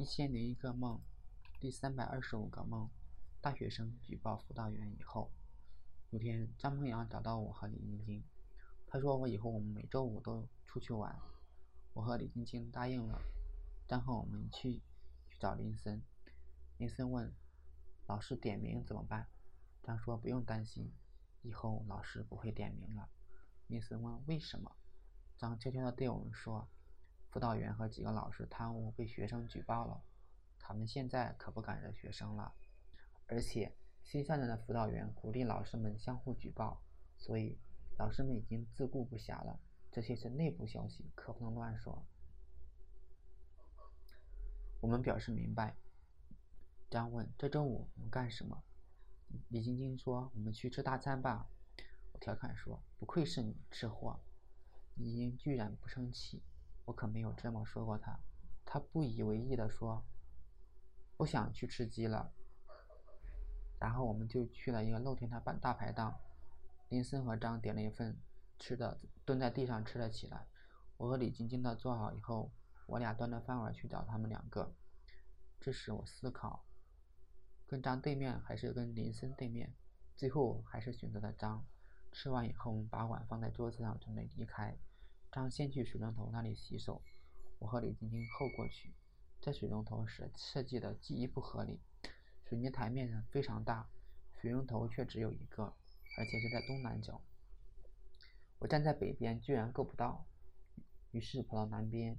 一千零一个梦，第三百二十五个梦。大学生举报辅导员以后，有天张梦阳找到我和李晶晶，他说我以后我们每周五都出去玩。我和李晶晶答应了。然后我们去去找林森。林森问老师点名怎么办？张说不用担心，以后老师不会点名了。林森问为什么？张悄悄地对我们说。辅导员和几个老师贪污，被学生举报了。他们现在可不敢惹学生了。而且新上任的辅导员鼓励老师们相互举报，所以老师们已经自顾不暇了。这些是内部消息，可不能乱说。我们表示明白。张问：“这周五我们干什么？”李晶晶说：“我们去吃大餐吧。”我调侃说：“不愧是你，吃货。”李晶居然不生气。我可没有这么说过他，他不以为意地说：“不想去吃鸡了。”然后我们就去了一个露天的大大排档，林森和张点了一份吃的，蹲在地上吃了起来。我和李晶晶的做好以后，我俩端着饭碗去找他们两个。这时我思考，跟张对面还是跟林森对面，最后还是选择了张。吃完以后，我们把碗放在桌子上，准备离开。张先去水龙头那里洗手，我和李晶晶后过去。这水龙头是设计的极不合理，水泥台面上非常大，水龙头却只有一个，而且是在东南角。我站在北边居然够不到，于是跑到南边。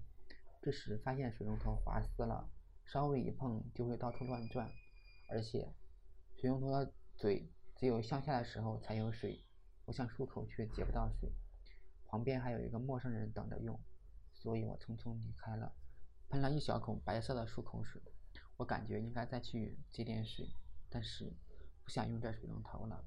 这时发现水龙头滑丝了，稍微一碰就会到处乱转，而且水龙头的嘴只有向下的时候才有水，我想漱口却接不到水。旁边还有一个陌生人等着用，所以我匆匆离开了，喷了一小口白色的漱口水。我感觉应该再去接点水，但是不想用这水龙头了。